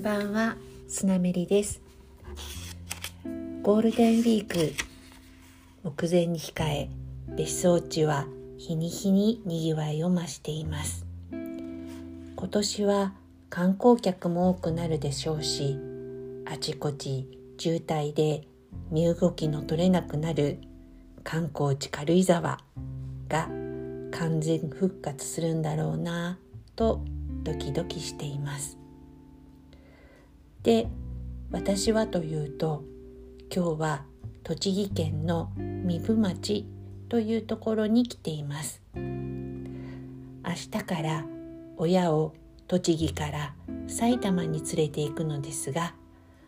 んばんは、すなめりです。ゴールデンウィーク目前に控え、別荘地は日に日に賑わいを増しています。今年は観光客も多くなるでしょうし、あちこち渋滞で身動きの取れなくなる観光地軽井沢が完全復活するんだろうなとドキドキしています。で私はというと今日は栃木県の壬生町というところに来ています。明日から親を栃木から埼玉に連れて行くのですが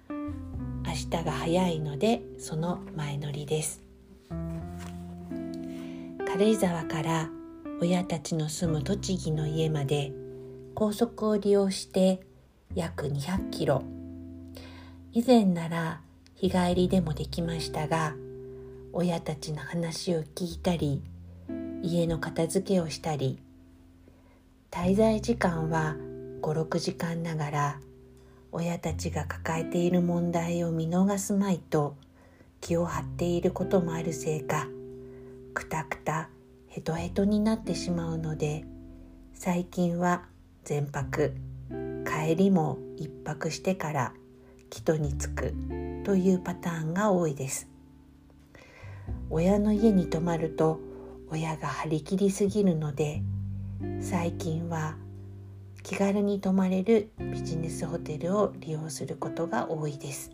明日が早いのでその前乗りです。軽井沢から親たちの住む栃木の家まで高速を利用して約200キロ以前なら日帰りでもできましたが親たちの話を聞いたり家の片付けをしたり滞在時間は56時間ながら親たちが抱えている問題を見逃すまいと気を張っていることもあるせいかくたくたヘトヘトになってしまうので最近は全泊帰りも一泊してから帰途に着くというパターンが多いです。親の家に泊まると親が張り切りすぎるので最近は気軽に泊まれるビジネスホテルを利用することが多いです。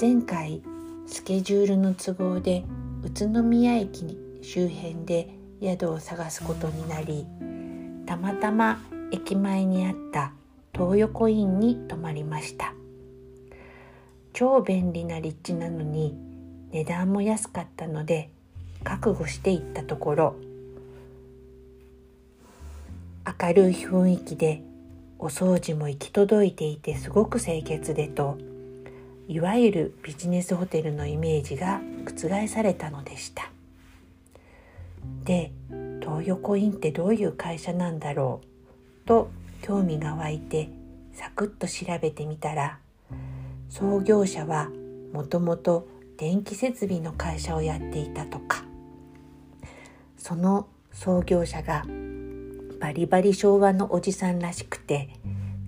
前回スケジュールの都合で宇都宮駅周辺で宿を探すことになりたまたま駅前にあった東横インに泊まりました。超便利な立地なのに値段も安かったので覚悟して行ったところ明るい雰囲気でお掃除も行き届いていてすごく清潔でといわゆるビジネスホテルのイメージが覆されたのでした。で東横インってどういう会社なんだろうと興味が湧いてサクッと調べてみたら創業者はもともと電気設備の会社をやっていたとか。その創業者がバリバリ昭和のおじさんらしくて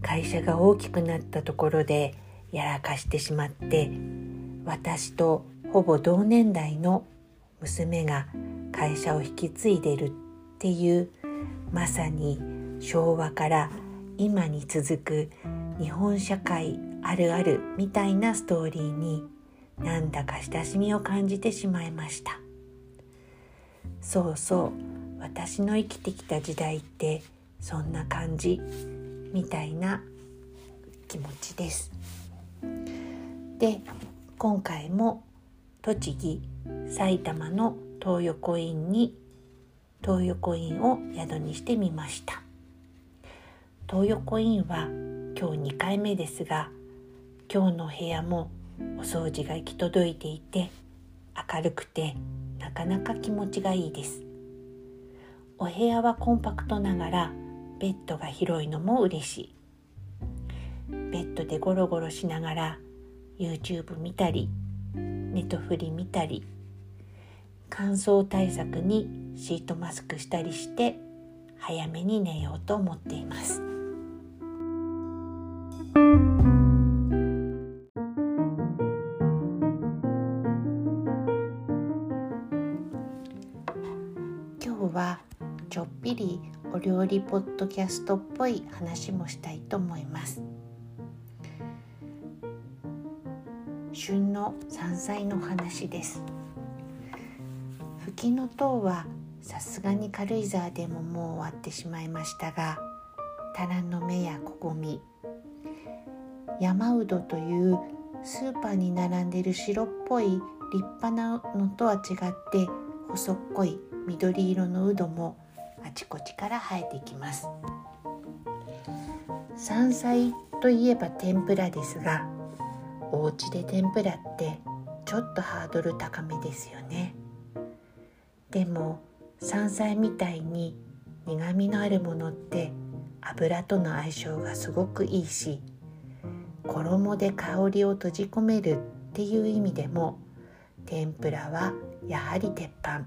会社が大きくなったところでやらかしてしまって私とほぼ同年代の娘が会社を引き継いでるっていうまさに昭和から今に続く日本社会あるあるみたいなストーリーになんだか親しみを感じてしまいました。そうそう私の生きてきた時代ってそんな感じみたいな気持ちです。で今回も栃木埼玉の東横インに東横インを宿にしてみました。東横インは今日2回目ですが今日の部屋もお掃除が行き届いていて明るくてなかなか気持ちがいいです。お部屋はコンパクトながらベッドが広いのも嬉しい。ベッドでゴロゴロしながら YouTube 見たりネトフリ見たり乾燥対策にシートマスクしたりして早めに寝ようと思っています。ちょっぴりお料理ポッドキャストっぽい話もしたいと思います。旬の山菜の話です。フキノトウはさすがに軽井沢でももう終わってしまいましたがタラの芽やこごみ山うどというスーパーに並んでいる白っぽい立派なのとは違って細っこい緑色のうどもあちこちから生えてきます。山菜といえば天ぷらですがお家で天ぷらってちょっとハードル高めですよね。でも山菜みたいに苦みのあるものって油との相性がすごくいいし衣で香りを閉じ込めるっていう意味でも天ぷらはやはり鉄板。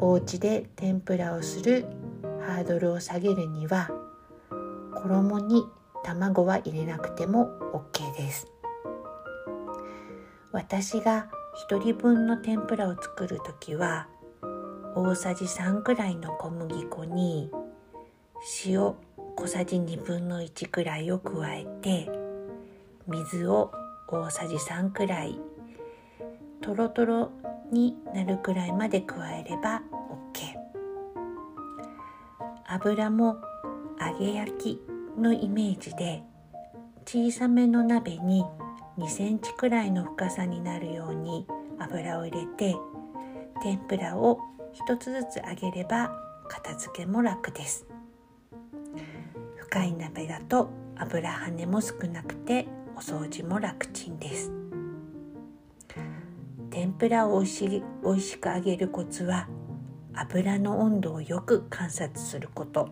お家で天ぷらをするハードルを下げるには衣に卵は入れなくても OK です。私が1人分の天ぷらを作る時は大さじ3くらいの小麦粉に塩小さじ1分の1くらいを加えて水を大さじ3くらいとろとろになるくらいまで加えれば OK 油も揚げ焼きのイメージで小さめの鍋に2センチくらいの深さになるように油を入れて天ぷらを一つずつ揚げれば片付けも楽です。深い鍋だと油跳ねも少なくてお掃除も楽ちんです。天ぷらをおいしおいしく揚げるコツは油の温度をよく観察すること。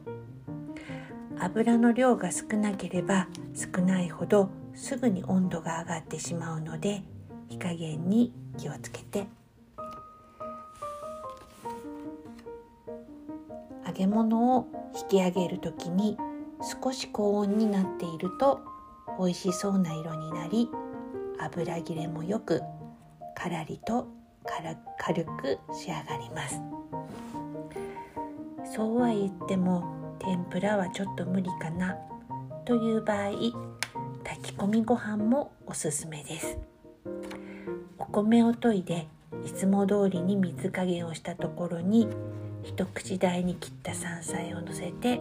油の量が少なければ少ないほどすぐに温度が上がってしまうので火加減に気をつけて。揚げ物を引き上げる時に少し高温になっていると美味しそうな色になり油切れもよくからりと軽く仕上がります。そうは言っても天ぷらはちょっと無理かな。という場合炊き込みご飯もおすすめです。お米を研いでいつも通りに水加減をしたところに一口大に切った山菜をのせて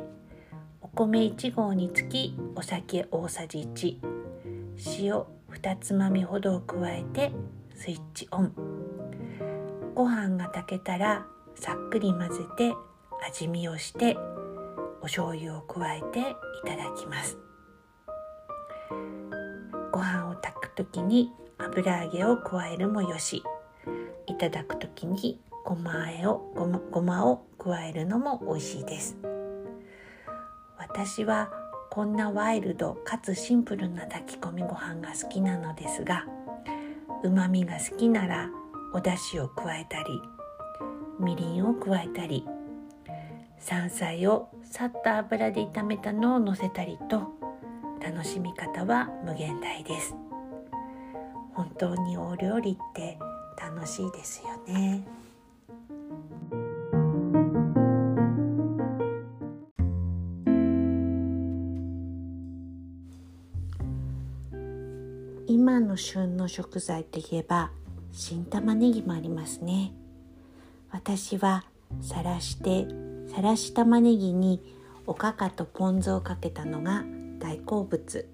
お米1合につきお酒大さじ1塩2つまみほどを加えてスイッチオン。ご飯が炊けたらさっくり混ぜて味見をしてお醤油を加えていただきます。ご飯を炊く時に油揚げを加えるもよし。いただく時にごまあえをごまごまを加えるのも美味しいです。私はこんなワイルドかつシンプルな炊き込みご飯が好きなのですがうまみが好きならお出汁を加えたりみりんを加えたり山菜をさっと油で炒めたのをのせたりと楽しみ方は無限大です。本当にお料理って楽しいですよね。の旬の食材といえば新玉ねぎもありますね。私はさらしてさらし玉ねぎにおかかとポン酢をかけたのが大好物。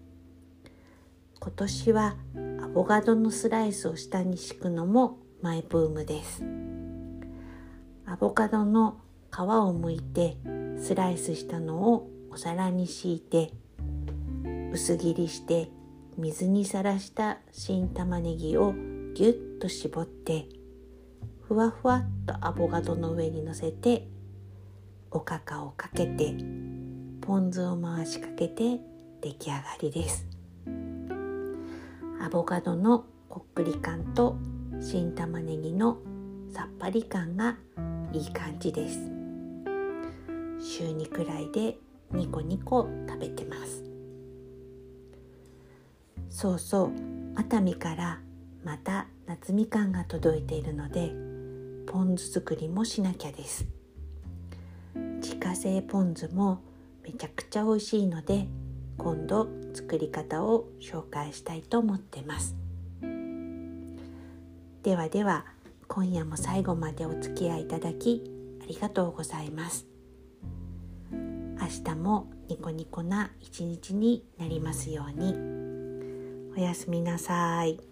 今年はアボカドのスライスを下に敷くのもマイブームです。アボカドの皮をむいてスライスしたのをお皿に敷いて薄切りして水にさらした新玉ねぎをぎゅっと絞ってふわふわっとアボカドの上にのせておかかをかけてポン酢を回しかけて出来上がりです。アボカドのこっくり感と新玉ねぎのさっぱり感がいい感じです。週2くらいでニコニコ食べてます。そうそう。熱海からまた夏みかんが届いているのでポン酢作りもしなきゃです。自家製ポン酢もめちゃくちゃ美味しいので今度作り方を紹介したいと思ってます。ではでは今夜も最後までお付き合いいただきありがとうございます。明日もニコニコな一日になりますように。おやすみなさい。